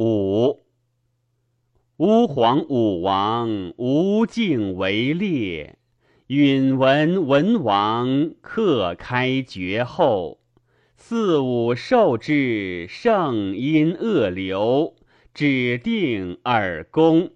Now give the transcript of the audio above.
五，吾皇武王无敬为烈，允文文王克开绝后。四五受之，圣因恶流，指定尔公。